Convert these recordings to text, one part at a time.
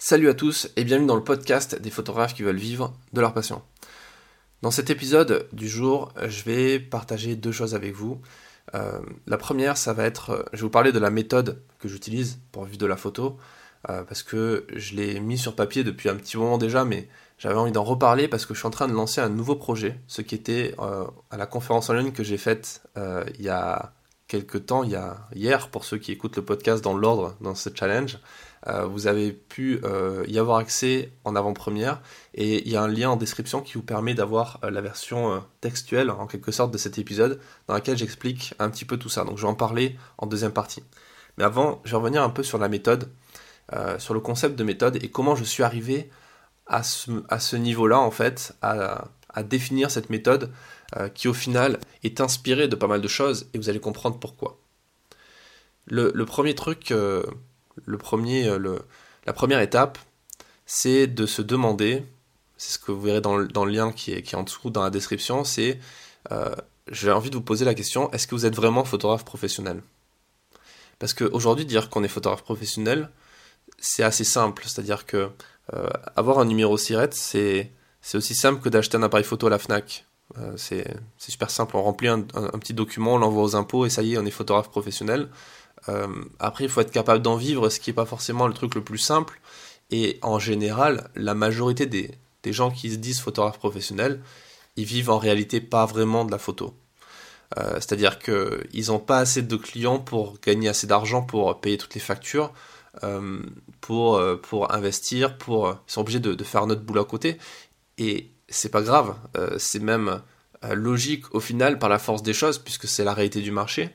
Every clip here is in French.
Salut à tous et bienvenue dans le podcast des photographes qui veulent vivre de leur passion. Dans cet épisode du jour, je vais partager deux choses avec vous. Euh, la première, ça va être, euh, je vais vous parler de la méthode que j'utilise pour vivre de la photo, euh, parce que je l'ai mis sur papier depuis un petit moment déjà, mais j'avais envie d'en reparler parce que je suis en train de lancer un nouveau projet, ce qui était à la conférence en ligne que j'ai faite il y a quelques temps, il y a hier, pour ceux qui écoutent le podcast dans l'ordre dans ce challenge. Euh, vous avez pu euh, y avoir accès en avant-première et il y a un lien en description qui vous permet d'avoir euh, la version textuelle en quelque sorte de cet épisode dans laquelle j'explique un petit peu tout ça. Donc je vais en parler en deuxième partie. Mais avant, je vais revenir un peu sur la méthode, sur le concept de méthode et comment je suis arrivé à ce, niveau-là en fait, à, définir cette méthode qui au final est inspirée de pas mal de choses et vous allez comprendre pourquoi. Le, le premier truc le premier, euh, la première étape, c'est de se demander, c'est ce que vous verrez dans le, lien qui est, en dessous dans la description, c'est euh, j'ai envie de vous poser la question, est-ce que vous êtes vraiment photographe professionnel? Parce qu'aujourd'hui, dire qu'on est photographe professionnel, c'est assez simple, c'est-à-dire que euh, avoir un numéro SIRET, c'est aussi simple que d'acheter un appareil photo à la FNAC. c'est super simple, on remplit un, petit document, on l'envoie aux impôts et ça y est, on est photographe professionnel. Euh, après, il faut être capable d'en vivre, ce qui n'est pas forcément le truc le plus simple. Et en général, la majorité des, gens qui se disent photographes professionnels, ils vivent en réalité pas vraiment de la photo. Euh, c'est-à-dire qu'ils n'ont pas assez de clients pour gagner assez d'argent pour payer toutes les factures, euh, pour, investir, pour, ils sont obligés de, de, faire notre boulot à côté. Et c'est pas grave, c'est même logique au final par la force des choses, puisque c'est la réalité du marché.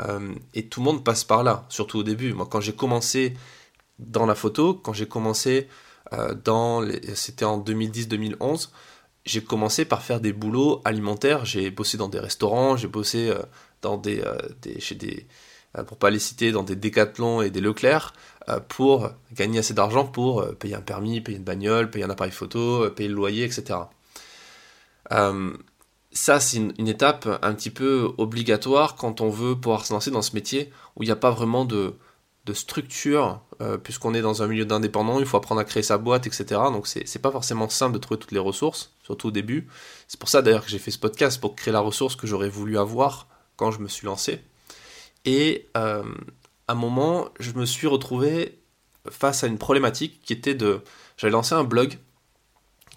Euh, et tout le monde passe par là, surtout au début. Moi, quand j'ai commencé dans la photo, quand j'ai commencé euh, dans, c'était en 2010-2011, j'ai commencé par faire des boulots alimentaires. J'ai bossé dans des restaurants, j'ai bossé euh, dans des, des, chez des, pour pas les citer, dans des Décathlon et des Leclerc, pour gagner assez d'argent pour payer un permis, payer une bagnole, payer un appareil photo, payer le loyer, etc ça, c'est une, étape un petit peu obligatoire quand on veut pouvoir se lancer dans ce métier où il n'y a pas vraiment de, structure, euh, puisqu'on est dans un milieu d'indépendant, il faut apprendre à créer sa boîte, etc. Donc, c'est pas forcément simple de trouver toutes les ressources, surtout au début. C'est pour ça d'ailleurs que j'ai fait ce podcast, pour créer la ressource que j'aurais voulu avoir quand je me suis lancé. Et euh, à un moment, je me suis retrouvé face à une problématique qui était de. J'avais lancé un blog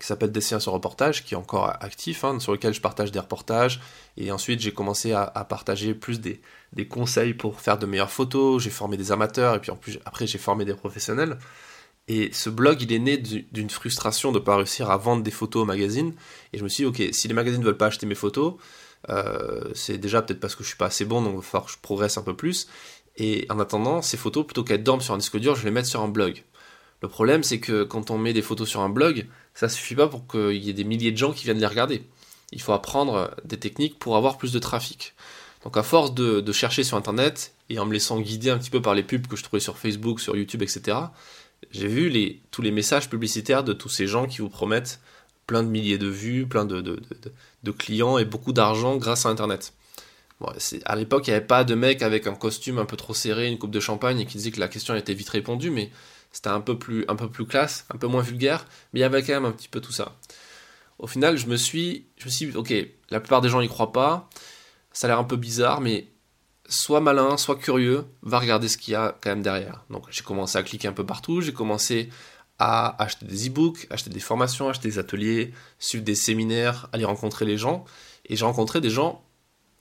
qui s'appelle Destination Reportage, qui est encore actif, hein, sur lequel je partage des reportages. Et ensuite, j'ai commencé à, partager plus des, conseils pour faire de meilleures photos. J'ai formé des amateurs, et puis en plus, après, j'ai formé des professionnels. Et ce blog, il est né d'une frustration de ne pas réussir à vendre des photos aux magazines. Et je me suis dit, ok, si les magazines ne veulent pas acheter mes photos, euh, c'est déjà peut-être parce que je suis pas assez bon, donc il va falloir que je progresse un peu plus. Et en attendant, ces photos, plutôt qu'elles dorment sur un disque dur, je vais les mettre sur un blog. Le problème, c'est que quand on met des photos sur un blog, ça suffit pas pour qu'il y ait des milliers de gens qui viennent les regarder. Il faut apprendre des techniques pour avoir plus de trafic. Donc à force de, chercher sur internet et en me laissant guider un petit peu par les pubs que je trouvais sur Facebook, sur YouTube, etc., j'ai vu tous les messages publicitaires de tous ces gens qui vous promettent plein de milliers de vues, plein de, de, clients et beaucoup d'argent grâce à internet. Bon, à l'époque, il n'y avait pas de mec avec un costume un peu trop serré, une coupe de champagne et qui disait que la question était vite répondue, mais c'était un peu plus un peu plus classe, un peu moins vulgaire, mais il y avait quand même un petit peu tout ça. Au final, je me suis je me suis dit, OK, la plupart des gens y croient pas. Ça a l'air un peu bizarre mais sois malin, sois curieux, va regarder ce qu'il y a quand même derrière. Donc j'ai commencé à cliquer un peu partout, j'ai commencé à acheter des e-books, acheter des formations, acheter des ateliers, suivre des séminaires, aller rencontrer les gens. Et j'ai rencontré des gens,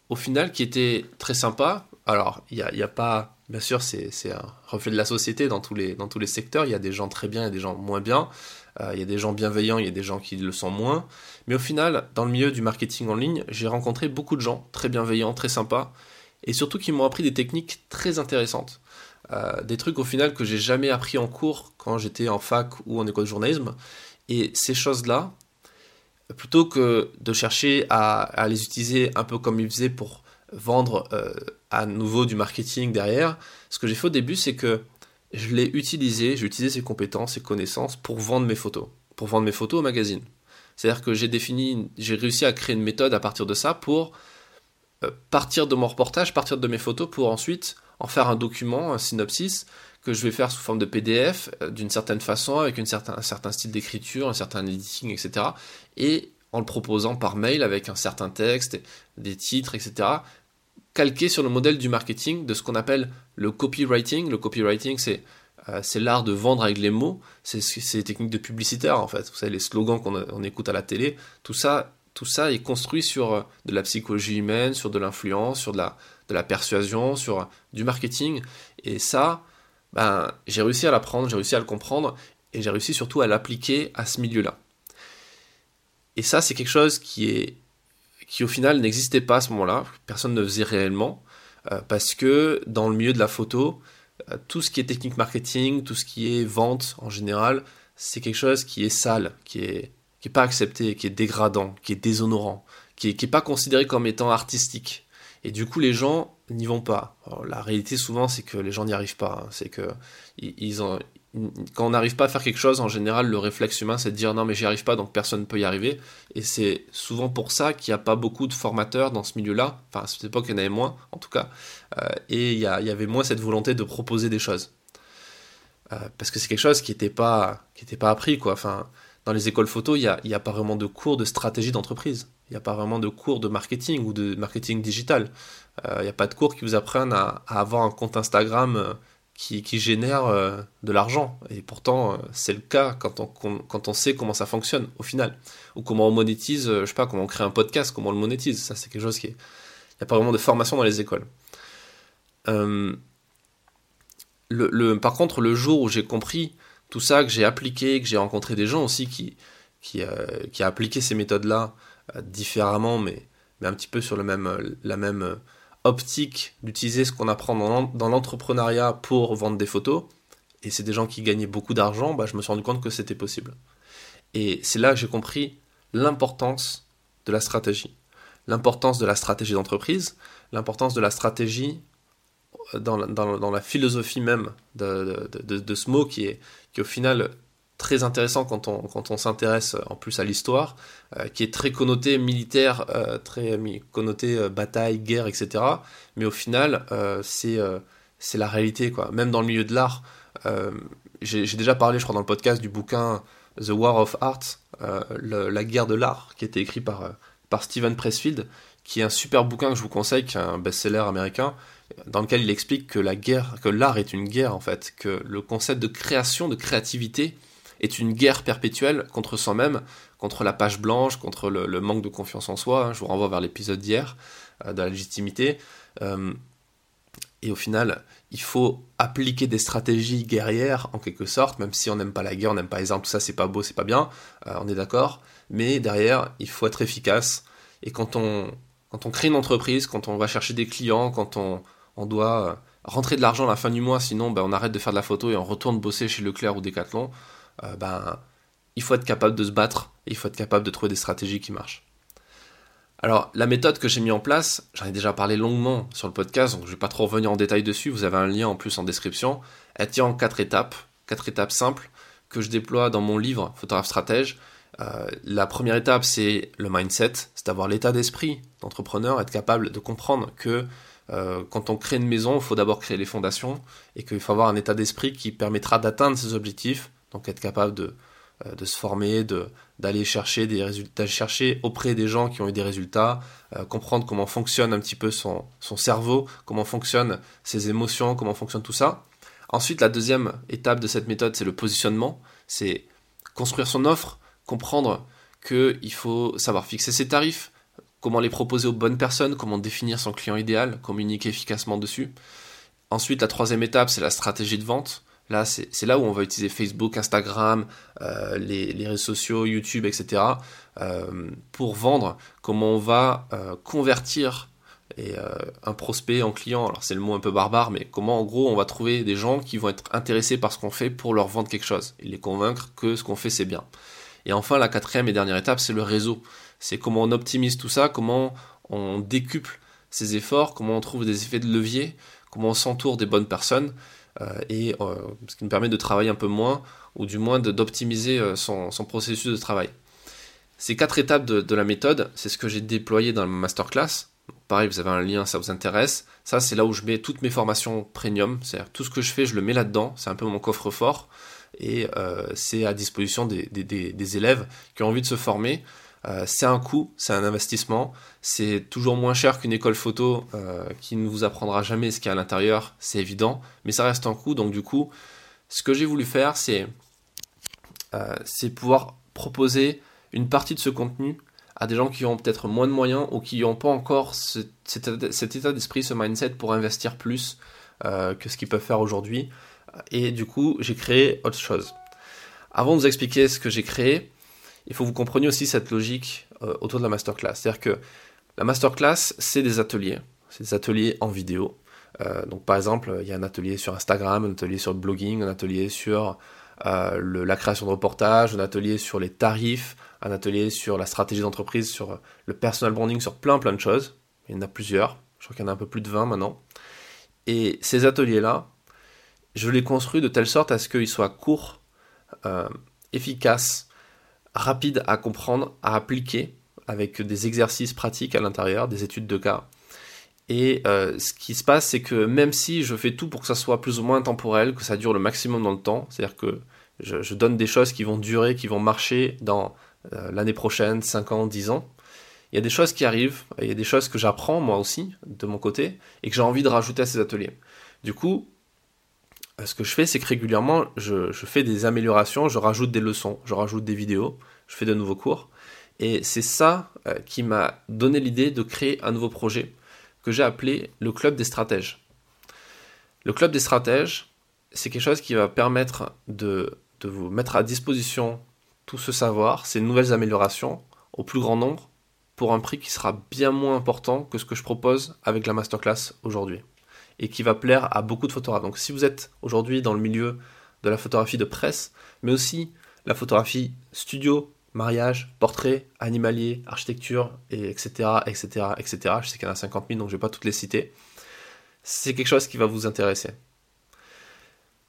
au final, qui étaient très sympas. Alors, il n'y a, y a, pas Bien sûr, c'est un reflet de la société dans tous, les, secteurs. Il y a des gens très bien et des gens moins bien. Euh, il y a des gens bienveillants, il y a des gens qui le sont moins. Mais au final, dans le milieu du marketing en ligne, j'ai rencontré beaucoup de gens très bienveillants, très sympas, et surtout qui m'ont appris des techniques très intéressantes. Euh, des trucs au final que j'ai jamais appris en cours quand j'étais en fac ou en école de journalisme. Et ces choses-là, plutôt que de chercher à, à, les utiliser un peu comme ils faisaient pour vendre euh, à nouveau du marketing derrière. Ce que j'ai fait au début, c'est que je l'ai utilisé, j'ai utilisé ces compétences, ces connaissances pour vendre mes photos, pour vendre mes photos au magazine. C'est-à-dire que j'ai défini, j'ai réussi à créer une méthode à partir de ça pour euh, partir de mon reportage, partir de mes photos pour ensuite en faire un document, un synopsis que je vais faire sous forme de PDF, euh, d'une certaine façon, avec une certain, un certain style d'écriture, un certain editing, etc. Et en le proposant par mail avec un certain texte, des titres, etc. Calqué sur le modèle du marketing, de ce qu'on appelle le copywriting. Le copywriting, c'est euh, l'art de vendre avec les mots, c'est les techniques de publicitaire en fait, vous les slogans qu'on écoute à la télé, tout ça, tout est construit sur euh, de la psychologie humaine, sur de l'influence, sur de la, persuasion, sur du marketing, et ça, ben, j'ai réussi à l'apprendre, j'ai réussi à le comprendre, et j'ai réussi surtout à l'appliquer à ce milieu-là. Et ça, c'est quelque chose qui est qui au final n'existait pas à ce moment-là, personne ne faisait réellement, euh, parce que dans le milieu de la photo, euh, tout ce qui est technique marketing, tout ce qui est vente en général, c'est quelque chose qui est sale, qui est, qui est pas accepté, qui est dégradant, qui est déshonorant, qui est, qui est pas considéré comme étant artistique. Et du coup, les gens n'y vont pas. la réalité, souvent, c'est que les gens n'y arrivent pas. Hein. C'est que ils, ont, quand on n'arrive pas à faire quelque chose, en général, le réflexe humain, c'est de dire non, mais j'y arrive pas, donc personne ne peut y arriver. Et c'est souvent pour ça qu'il n'y a pas beaucoup de formateurs dans ce milieu-là. Enfin, à cette époque, il y en avait moins, en tout cas. Euh, et il y, avait moins cette volonté de proposer des choses. Euh, parce que c'est quelque chose qui n'était pas, qui pas appris, quoi. Enfin, dans les écoles photo, il n'y a, a, pas vraiment de cours de stratégie d'entreprise. Il n'y a pas vraiment de cours de marketing ou de marketing digital. Euh, il n'y a pas de cours qui vous apprennent à avoir un compte Instagram qui, génère euh, de l'argent. Et pourtant, euh, c'est le cas quand on, quand on sait comment ça fonctionne au final. Ou comment on monétise, euh, je sais pas, comment on crée un podcast, comment on le monétise. Ça, c'est quelque chose qui est. Il n'y a pas vraiment de formation dans les écoles. le, par contre, le jour où j'ai compris tout ça, que j'ai appliqué, que j'ai rencontré des gens aussi qui, qui, qui a appliqué ces méthodes-là différemment, mais, mais un petit peu sur le même, la même optique d'utiliser ce qu'on apprend dans l'entrepreneuriat pour vendre des photos, et c'est des gens qui gagnaient beaucoup d'argent, bah, je me suis rendu compte que c'était possible. Et c'est là que j'ai compris l'importance de la stratégie. L'importance de la stratégie d'entreprise, l'importance de la stratégie euh, dans, la philosophie même de, ce mot qui est, qui au final très intéressant quand on, quand on s'intéresse en plus à l'histoire, euh, qui est très connoté militaire, euh, très connoté euh, bataille, guerre, etc. Mais au final, c'est c'est la réalité, quoi. Même dans le milieu de l'art, j'ai déjà parlé, je crois, dans le podcast du bouquin The War of Art, la guerre de l'art, qui a été écrit par, par Steven Pressfield, qui est un super bouquin que je vous conseille, qui est un best-seller américain, dans lequel il explique que la guerre, que l'art est une guerre en fait, que le concept de création, de créativité, est une guerre perpétuelle contre soi-même, contre la page blanche, contre le, manque de confiance en soi. Hein. Je vous renvoie vers l'épisode d'hier, euh, de la légitimité. Euh, et au final, il faut appliquer des stratégies guerrières en quelque sorte, même si on n'aime pas la guerre, on n'aime pas les armes, tout ça c'est pas beau, c'est pas bien, euh, on est d'accord. Mais derrière, il faut être efficace. Et quand on, quand on crée une entreprise, quand on va chercher des clients, quand on, on doit rentrer de l'argent à la fin du mois, sinon ben, on arrête de faire de la photo et on retourne bosser chez Leclerc ou Decathlon, euh, ben, il faut être capable de se battre, il faut être capable de trouver des stratégies qui marchent. Alors, la méthode que j'ai mis en place, j'en ai déjà parlé longuement sur le podcast, donc je ne vais pas trop revenir en détail dessus, vous avez un lien en plus en description. Elle tient en quatre étapes, quatre étapes simples que je déploie dans mon livre Photographe Stratège. Euh, la première étape, c'est le mindset, c'est d'avoir l'état d'esprit d'entrepreneur, être capable de comprendre que euh, quand on crée une maison, il faut d'abord créer les fondations et qu'il faut avoir un état d'esprit qui permettra d'atteindre ses objectifs donc être capable de, euh, se former, d'aller chercher des résultats, chercher auprès des gens qui ont eu des résultats, euh, comprendre comment fonctionne un petit peu son, son, cerveau, comment fonctionnent ses émotions, comment fonctionne tout ça. Ensuite, la deuxième étape de cette méthode, c'est le positionnement, c'est construire son offre, comprendre qu'il faut savoir fixer ses tarifs, comment les proposer aux bonnes personnes, comment définir son client idéal, communiquer efficacement dessus. Ensuite, la troisième étape, c'est la stratégie de vente. Là, c'est là où on va utiliser Facebook, Instagram, euh, les, réseaux sociaux, YouTube, etc. Euh, pour vendre, comment on va euh, convertir un prospect en client. Alors c'est le mot un peu barbare, mais comment en gros on va trouver des gens qui vont être intéressés par ce qu'on fait pour leur vendre quelque chose et les convaincre que ce qu'on fait c'est bien. Et enfin, la quatrième et dernière étape, c'est le réseau. C'est comment on optimise tout ça, comment on décuple ses efforts, comment on trouve des effets de levier, comment on s'entoure des bonnes personnes. Euh, et euh, ce qui nous permet de travailler un peu moins, ou du moins d'optimiser euh, son, processus de travail. Ces quatre étapes de, la méthode, c'est ce que j'ai déployé dans ma masterclass. Pareil, vous avez un lien, ça vous intéresse. Ça, c'est là où je mets toutes mes formations premium. C'est-à-dire tout ce que je fais, je le mets là-dedans. C'est un peu mon coffre-fort. Et c'est à disposition des, élèves qui ont envie de se former. Euh, c'est un coût, c'est un investissement. C'est toujours moins cher qu'une école photo euh, qui ne vous apprendra jamais ce qu'il y a à l'intérieur. C'est évident. Mais ça reste un coût. Donc du coup, ce que j'ai voulu faire, c'est c'est pouvoir proposer une partie de ce contenu à des gens qui ont peut-être moins de moyens ou qui n'ont pas encore cet, état d'esprit, ce mindset pour investir plus euh, que ce qu'ils peuvent faire aujourd'hui. Et du coup, j'ai créé autre chose. Avant de vous expliquer ce que j'ai créé, il faut que vous compreniez aussi cette logique euh, autour de la masterclass. C'est-à-dire que la masterclass, c'est des ateliers. C'est des ateliers en vidéo. Euh, donc par exemple, il y a un atelier sur Instagram, un atelier sur le blogging, un atelier sur la création de reportages, un atelier sur les tarifs, un atelier sur la stratégie d'entreprise, sur le personal branding, sur plein plein de choses. Il y en a plusieurs, je crois qu'il y en a un peu plus de 20 maintenant. Et ces ateliers-là, je les construis de telle sorte à ce qu'ils soient courts, euh, efficaces, rapides à comprendre, à appliquer, avec des exercices pratiques à l'intérieur, des études de cas. Et euh, ce qui se passe, c'est que même si je fais tout pour que ça soit plus ou moins temporel, que ça dure le maximum dans le temps, c'est-à-dire que je, donne des choses qui vont durer, qui vont marcher dans euh, l'année prochaine, 5 ans, 10 ans. Il y a des choses qui arrivent, il y a des choses que j'apprends moi aussi, de mon côté, et que j'ai envie de rajouter à ces ateliers. Du coup, ce que je fais, c'est que régulièrement, je, fais des améliorations, je rajoute des leçons, je rajoute des vidéos, je fais de nouveaux cours. Et c'est ça euh, qui m'a donné l'idée de créer un nouveau projet que j'ai appelé le Club des stratèges. Le Club des stratèges, c'est quelque chose qui va permettre de vous mettre à disposition tout ce savoir, ces nouvelles améliorations au plus grand nombre pour un prix qui sera bien moins important que ce que je propose avec la masterclass aujourd'hui et qui va plaire à beaucoup de photographes. Donc si vous êtes aujourd'hui dans le milieu de la photographie de presse, mais aussi la photographie studio, mariage, portrait, animalier, architecture, et etc., etc., etc. Je sais qu'il y en a 50 000, donc je ne vais pas toutes les citer. C'est quelque chose qui va vous intéresser.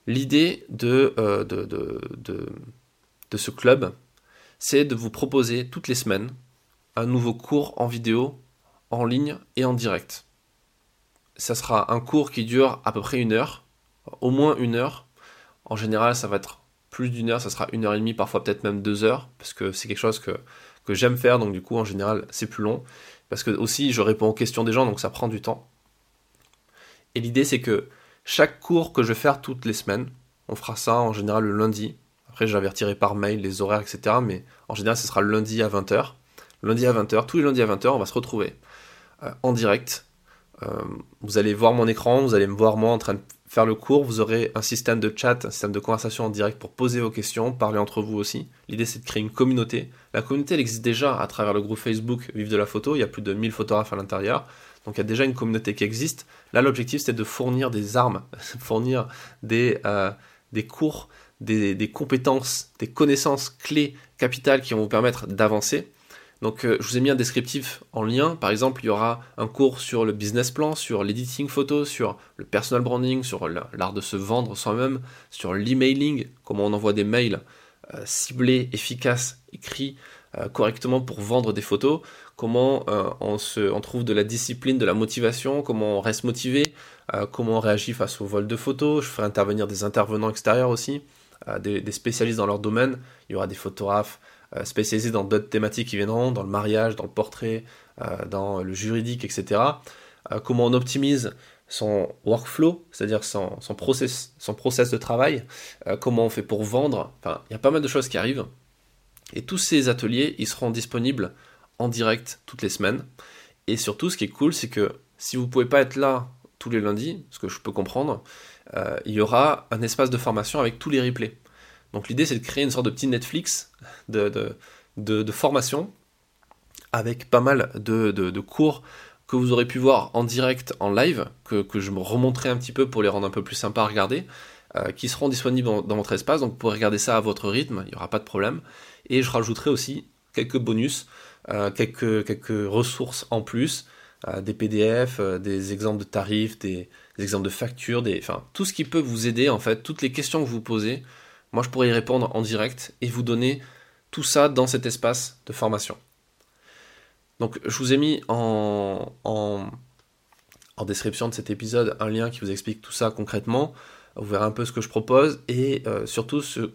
L'idée euh, de ce club, c'est de vous proposer toutes les semaines un nouveau cours en vidéo, en ligne et en direct. Ça sera un cours qui dure à peu près une heure, au moins une heure. En général, ça va être plus d'une heure, ça sera une heure et demie, parfois peut-être même deux heures, parce que c'est quelque chose que, que j'aime faire, donc du coup, en général, c'est plus long. Parce que aussi, je réponds aux questions des gens, donc ça prend du temps. Et l'idée, c'est que chaque cours que je vais faire toutes les semaines, on fera ça en général le lundi, après, j'avertirai par mail les horaires, etc. Mais en général, ce sera le lundi à 20h. lundi à 20h, tous les lundis à 20h, on va se retrouver euh, en direct. Euh, vous allez voir mon écran, vous allez me voir moi en train de faire le cours. Vous aurez un système de chat, un système de conversation en direct pour poser vos questions, parler entre vous aussi. L'idée, c'est de créer une communauté. La communauté, elle existe déjà à travers le groupe Facebook Vive de la photo. Il y a plus de 1000 photographes à l'intérieur. Donc il y a déjà une communauté qui existe. Là, l'objectif, c'est de fournir des armes, fournir des, euh, des cours, des, compétences, des connaissances clés capitales qui vont vous permettre d'avancer. Donc euh, je vous ai mis un descriptif en lien. Par exemple, il y aura un cours sur le business plan, sur l'editing photo, sur le personal branding, sur l'art de se vendre soi-même, sur l'emailing, comment on envoie des mails euh, ciblés, efficaces, écrits euh, correctement pour vendre des photos, comment on, se, on trouve de la discipline, de la motivation, comment on reste motivé, comment on réagit face au vol de photos. Je ferai intervenir des intervenants extérieurs aussi des, spécialistes dans leur domaine. Il y aura des photographes spécialisés dans d'autres thématiques qui viendront, dans le mariage, dans le portrait, euh, dans le juridique, etc. Euh, comment on optimise son workflow, c'est-à-dire son, son, process, son process de travail, comment on fait pour vendre. Enfin, il y a pas mal de choses qui arrivent. Et tous ces ateliers, ils seront disponibles en direct toutes les semaines. Et surtout, ce qui est cool, c'est que si vous ne pouvez pas être là tous les lundis, ce que je peux comprendre, euh, il y aura un espace de formation avec tous les replays. Donc l'idée c'est de créer une sorte de petit Netflix de, de, formation avec pas mal de, cours que vous aurez pu voir en direct, en live, que, je me remonterai un petit peu pour les rendre un peu plus sympas à regarder, euh, qui seront disponibles dans, votre espace, donc vous pourrez regarder ça à votre rythme, il n'y aura pas de problème. Et je rajouterai aussi quelques bonus, euh, quelques, quelques ressources en plus, des PDF, des exemples de tarifs, des, des exemples de factures, des, enfin, tout ce qui peut vous aider, en fait, toutes les questions que vous posez, moi je pourrais y répondre en direct et vous donner tout ça dans cet espace de formation. Donc je vous ai mis en, description de cet épisode un lien qui vous explique tout ça concrètement. Vous verrez un peu ce que je propose et euh, surtout ce,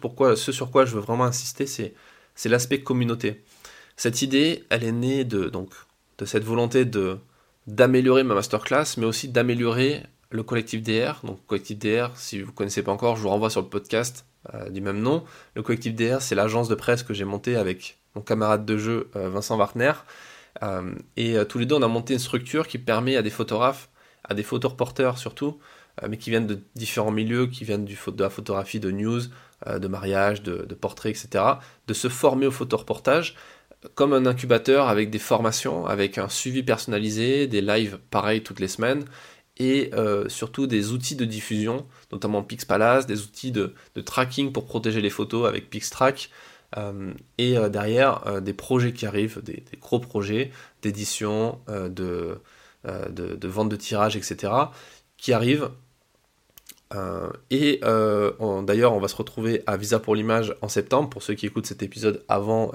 pourquoi, ce sur quoi je veux vraiment insister, c'est l'aspect communauté. Cette idée, elle est née de, donc, de cette volonté d'améliorer ma masterclass, mais aussi d'améliorer le collectif DR. Donc, collectif DR, si vous ne connaissez pas encore, je vous renvoie sur le podcast euh, du même nom. Le collectif DR, c'est l'agence de presse que j'ai montée avec mon camarade de jeu euh, Vincent Wartner. Euh, et tous les deux, on a monté une structure qui permet à des photographes, à des photoreporters surtout, mais qui viennent de différents milieux, qui viennent de la photographie de news, de mariage, de, de portraits, etc., de se former au photoreportage comme un incubateur avec des formations, avec un suivi personnalisé, des lives pareils toutes les semaines, et euh, surtout des outils de diffusion, notamment Pixpalace, des outils de, tracking pour protéger les photos avec Pixtrack, euh, et euh, derrière des projets qui arrivent, des, gros projets d'édition, de, vente de tirage, etc., qui arrivent. et d'ailleurs, on va se retrouver à Visa pour l'image en septembre, pour ceux qui écoutent cet épisode avant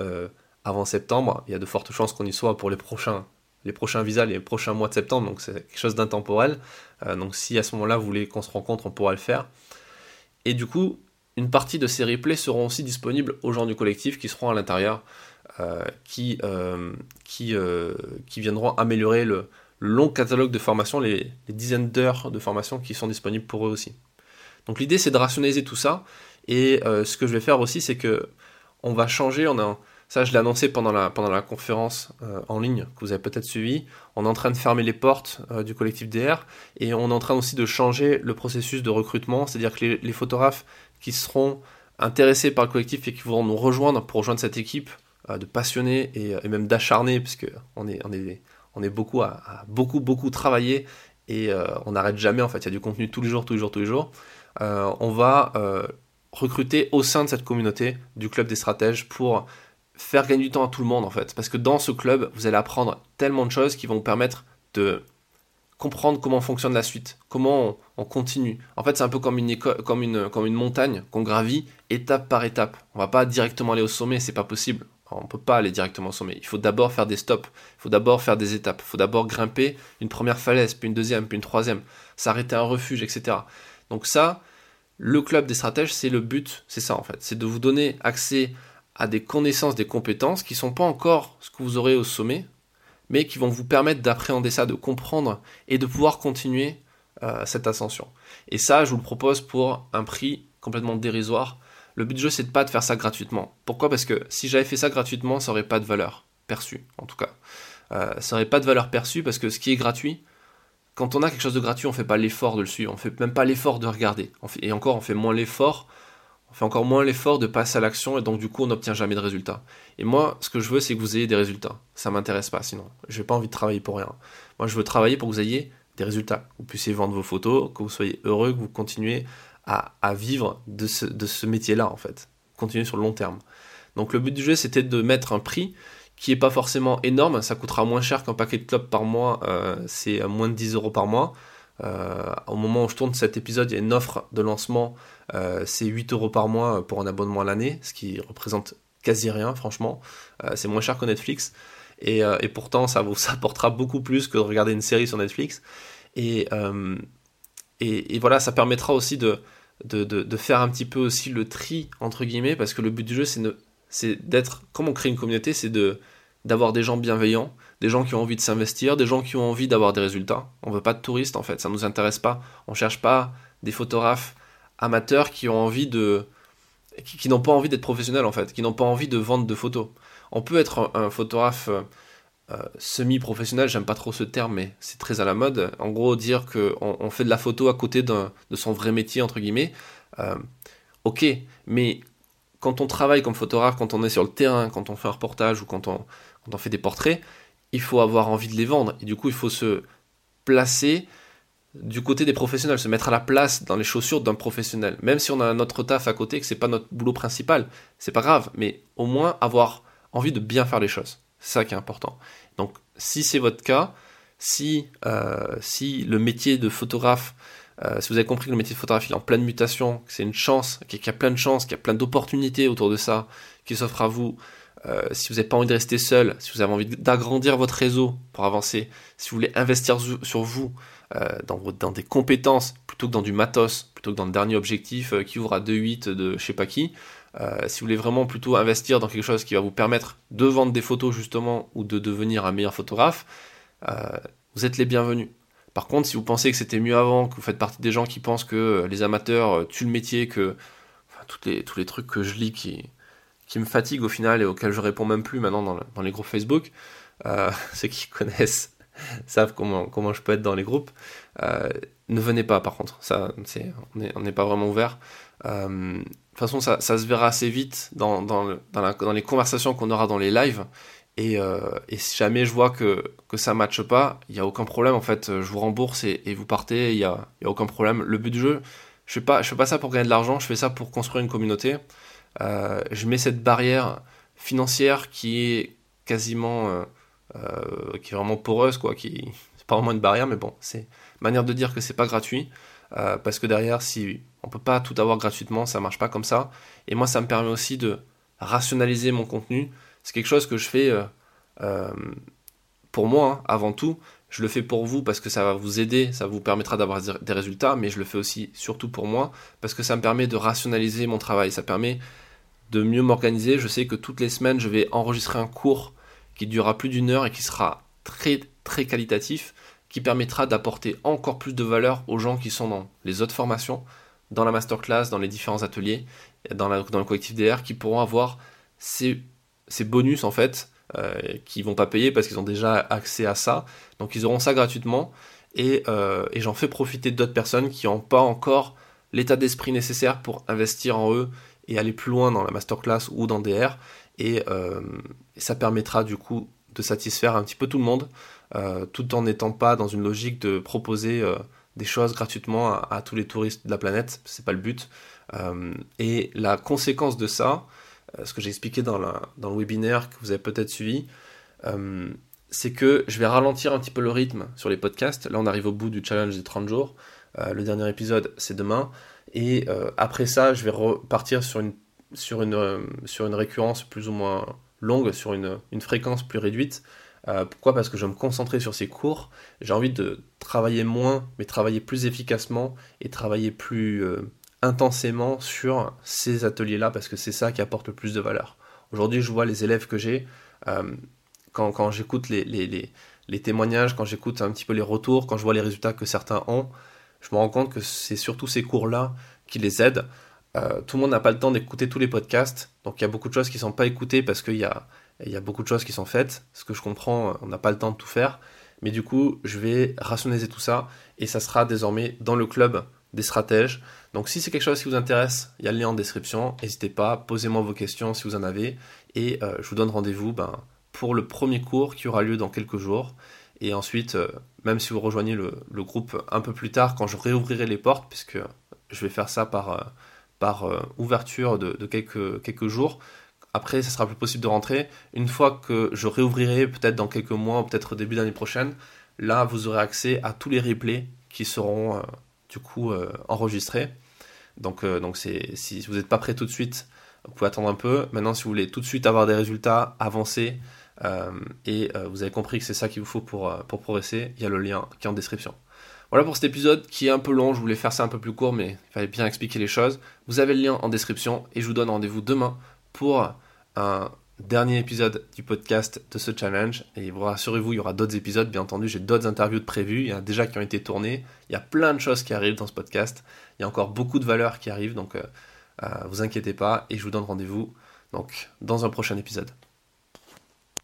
avant septembre. Il y a de fortes chances qu'on y soit pour les prochains, les prochains visas, les prochains mois de septembre, donc c'est quelque chose d'intemporel. Euh, donc si à ce moment-là vous voulez qu'on se rencontre, on pourra le faire. Et du coup, une partie de ces replays seront aussi disponibles aux gens du collectif qui seront à l'intérieur, euh, qui, euh, qui, qui viendront améliorer le, long catalogue de formation, les, dizaines d'heures de formation qui sont disponibles pour eux aussi. Donc l'idée c'est de rationaliser tout ça, et ce que je vais faire aussi c'est que on va changer, on a ça, je l'ai annoncé pendant la, pendant la conférence euh, en ligne que vous avez peut-être suivi. On est en train de fermer les portes euh, du collectif DR et on est en train aussi de changer le processus de recrutement, c'est-à-dire que les, photographes qui seront intéressés par le collectif et qui voudront nous rejoindre pour rejoindre cette équipe euh, de passionnés et, même d'acharnés, puisque on est, on est, on est beaucoup à, beaucoup, beaucoup travailler et on n'arrête jamais, en fait, il y a du contenu tous les jours, tous les jours, tous les jours. on va recruter au sein de cette communauté du club des stratèges pour faire gagner du temps à tout le monde en fait. Parce que dans ce club, vous allez apprendre tellement de choses qui vont vous permettre de comprendre comment fonctionne la suite, comment on, continue. En fait, c'est un peu comme une, comme une, comme une montagne qu'on gravit étape par étape. On va pas directement aller au sommet, c'est pas possible. On peut pas aller directement au sommet. Il faut d'abord faire des stops, il faut d'abord faire des étapes, il faut d'abord grimper une première falaise, puis une deuxième, puis une troisième, s'arrêter à un refuge, etc. Donc ça, le club des stratèges, c'est le but, c'est ça en fait, c'est de vous donner accès à des connaissances, des compétences qui ne sont pas encore ce que vous aurez au sommet, mais qui vont vous permettre d'appréhender ça, de comprendre et de pouvoir continuer euh, cette ascension. Et ça, je vous le propose pour un prix complètement dérisoire. Le but du jeu, c'est de pas de faire ça gratuitement. Pourquoi? Parce que si j'avais fait ça gratuitement, ça n'aurait pas de valeur perçue, en tout cas. Euh, ça n'aurait pas de valeur perçue parce que ce qui est gratuit, quand on a quelque chose de gratuit, on fait pas l'effort de le suivre, on fait même pas l'effort de regarder. et encore, on fait moins l'effort on fait encore moins l'effort de passer à l'action et donc du coup on n'obtient jamais de résultats. Et moi, ce que je veux, c'est que vous ayez des résultats. Ça m'intéresse pas sinon. Je n'ai pas envie de travailler pour rien. Moi, je veux travailler pour que vous ayez des résultats. Vous puissiez vendre vos photos, que vous soyez heureux, que vous continuez à, vivre de ce, de ce métier-là en fait. Continuer sur le long terme. Donc le but du jeu, c'était de mettre un prix qui est pas forcément énorme. Ça coûtera moins cher qu'un paquet de clubs par mois. Euh, c'est moins de 10 euros par mois. Euh, au moment où je tourne cet épisode, il y a une offre de lancement, euh, c'est 8 euros par mois pour un abonnement à l'année, ce qui représente quasi rien, franchement. Euh, c'est moins cher que Netflix. Et, pourtant, ça vous apportera beaucoup plus que de regarder une série sur Netflix. Et, et, voilà, ça permettra aussi de, faire un petit peu aussi le tri, entre guillemets, parce que le but du jeu, c'est d'être, comme on crée une communauté, c'est d'avoir des gens bienveillants, des gens qui ont envie de s'investir, des gens qui ont envie d'avoir des résultats. On veut pas de touristes en fait, ça nous intéresse pas. On cherche pas des photographes amateurs qui ont envie de qui, n'ont pas envie d'être professionnels en fait, qui n'ont pas envie de vendre de photos. On peut être un, photographe euh, semi-professionnel, j'aime pas trop ce terme, mais c'est très à la mode. En gros, dire qu'on on fait de la photo à côté de son vrai métier, entre guillemets, euh, ok, mais quand on travaille comme photographe, quand on est sur le terrain, quand on fait un reportage ou quand on, quand on fait des portraits, il faut avoir envie de les vendre. Et du coup, il faut se placer du côté des professionnels, se mettre à la place dans les chaussures d'un professionnel. Même si on a un autre taf à côté, que c'est pas notre boulot principal, c'est pas grave, mais au moins avoir envie de bien faire les choses. C'est ça qui est important. Donc, si c'est votre cas, si, euh, si le métier de photographe, euh, si vous avez compris que le métier de photographe est en pleine mutation, que c'est une chance, qu'il y a plein de chances, qu'il y a plein d'opportunités autour de ça qui s'offrent à vous, euh, si vous n'avez pas envie de rester seul, si vous avez envie d'agrandir votre réseau pour avancer, si vous voulez investir sur vous, dans, dans, des compétences, plutôt que dans du matos, plutôt que dans le dernier objectif euh, qui ouvre à 2,8 de je sais pas qui, si vous voulez vraiment plutôt investir dans quelque chose qui va vous permettre de vendre des photos justement ou de devenir un meilleur photographe, vous êtes les bienvenus. Par contre, si vous pensez que c'était mieux avant, que vous faites partie des gens qui pensent que les amateurs tuent le métier, que toutes les, tous les trucs que je lis qui, qui me fatiguent au final et auxquels je réponds même plus maintenant dans, dans les groupes Facebook, euh, ceux qui connaissent savent comment, comment je peux être dans les groupes. Euh, ne venez pas par contre, ça, c'est, on n'est pas vraiment ouvert. Euh, de toute façon, ça, ça, se verra assez vite dans, dans, dans, les conversations qu'on aura dans les lives. Et, euh, et, si jamais je vois que, que ça matche pas, il n'y a aucun problème. En fait, je vous rembourse et, vous partez, il n'y a, y a aucun problème. Le but du jeu, je fais pas, je fais pas ça pour gagner de l'argent, je fais ça pour construire une communauté. Je mets cette barrière financière qui est quasiment, qui est vraiment poreuse, quoi. Qui, c'est pas vraiment une barrière, mais bon, c'est manière de dire que c'est pas gratuit. parce que derrière, si on peut pas tout avoir gratuitement, ça marche pas comme ça. Et moi, ça me permet aussi de rationaliser mon contenu. C'est quelque chose que je fais pour moi, hein, avant tout, je le fais pour vous parce que ça va vous aider, ça vous permettra d'avoir des résultats, mais je le fais aussi surtout pour moi parce que ça me permet de rationaliser mon travail, ça permet de mieux m'organiser. Je sais que toutes les semaines, je vais enregistrer un cours qui durera plus d'une heure et qui sera très très qualitatif, qui permettra d'apporter encore plus de valeur aux gens qui sont dans les autres formations, dans la masterclass, dans les différents ateliers, dans, le collectif DR, qui pourront avoir ces, ces bonus en fait euh, qui vont pas payer parce qu'ils ont déjà accès à ça. Donc ils auront ça gratuitement et, euh, et j'en fais profiter d'autres personnes qui n'ont pas encore l'état d'esprit nécessaire pour investir en eux et aller plus loin dans la masterclass ou dans DR. Et, euh, et ça permettra du coup de satisfaire un petit peu tout le monde, euh, tout en n'étant pas dans une logique de proposer euh, des choses gratuitement à, tous les touristes de la planète. C'est pas le but. Et la conséquence de ça, ce que j'ai expliqué dans, dans, le webinaire que vous avez peut-être suivi, c'est que je vais ralentir un petit peu le rythme sur les podcasts. Là, on arrive au bout du challenge des 30 jours. Le dernier épisode, c'est demain. Et après ça, je vais repartir sur une, sur, une, sur une récurrence plus ou moins longue, sur une, une fréquence plus réduite. pourquoi? Parce que je vais me concentrer sur ces cours. J'ai envie de travailler moins, mais travailler plus efficacement et travailler plus, intensément sur ces ateliers-là parce que c'est ça qui apporte le plus de valeur. Aujourd'hui, je vois les élèves que j'ai, euh, quand, quand j'écoute les, les, les, les, témoignages, quand j'écoute un petit peu les retours, quand je vois les résultats que certains ont, je me rends compte que c'est surtout ces cours-là qui les aident. Euh, tout le monde n'a pas le temps d'écouter tous les podcasts, donc il y a beaucoup de choses qui ne sont pas écoutées parce qu'il y a, beaucoup de choses qui sont faites. Ce que je comprends, on n'a pas le temps de tout faire. Mais du coup, je vais rationaliser tout ça et ça sera désormais dans le club des stratèges. Donc si c'est quelque chose qui vous intéresse, il y a le lien en description. N'hésitez pas, posez-moi vos questions si vous en avez. Et euh, je vous donne rendez-vous ben, pour le premier cours qui aura lieu dans quelques jours. Et ensuite, euh, même si vous rejoignez le, groupe un peu plus tard, quand je réouvrirai les portes, puisque je vais faire ça par, par ouverture de, quelques, jours, après, ça sera plus possible de rentrer. Une fois que je réouvrirai, peut-être dans quelques mois, peut-être début d'année prochaine, là, vous aurez accès à tous les replays qui seront du coup euh, enregistré. Donc, euh, si vous n'êtes pas prêt tout de suite, vous pouvez attendre un peu. Maintenant, si vous voulez tout de suite avoir des résultats, avancer, euh, et vous avez compris que c'est ça qu'il vous faut pour progresser, il y a le lien qui est en description. Voilà pour cet épisode qui est un peu long, je voulais faire ça un peu plus court, mais il fallait bien expliquer les choses. Vous avez le lien en description et je vous donne rendez-vous demain pour un dernier épisode du podcast de ce challenge. Et rassurez-vous, il y aura d'autres épisodes, bien entendu. J'ai d'autres interviews de prévues. Il y en a déjà qui ont été tournées. Il y a plein de choses qui arrivent dans ce podcast. Il y a encore beaucoup de valeurs qui arrivent. Donc, euh, euh, vous inquiétez pas. Et je vous donne rendez-vous dans un prochain épisode.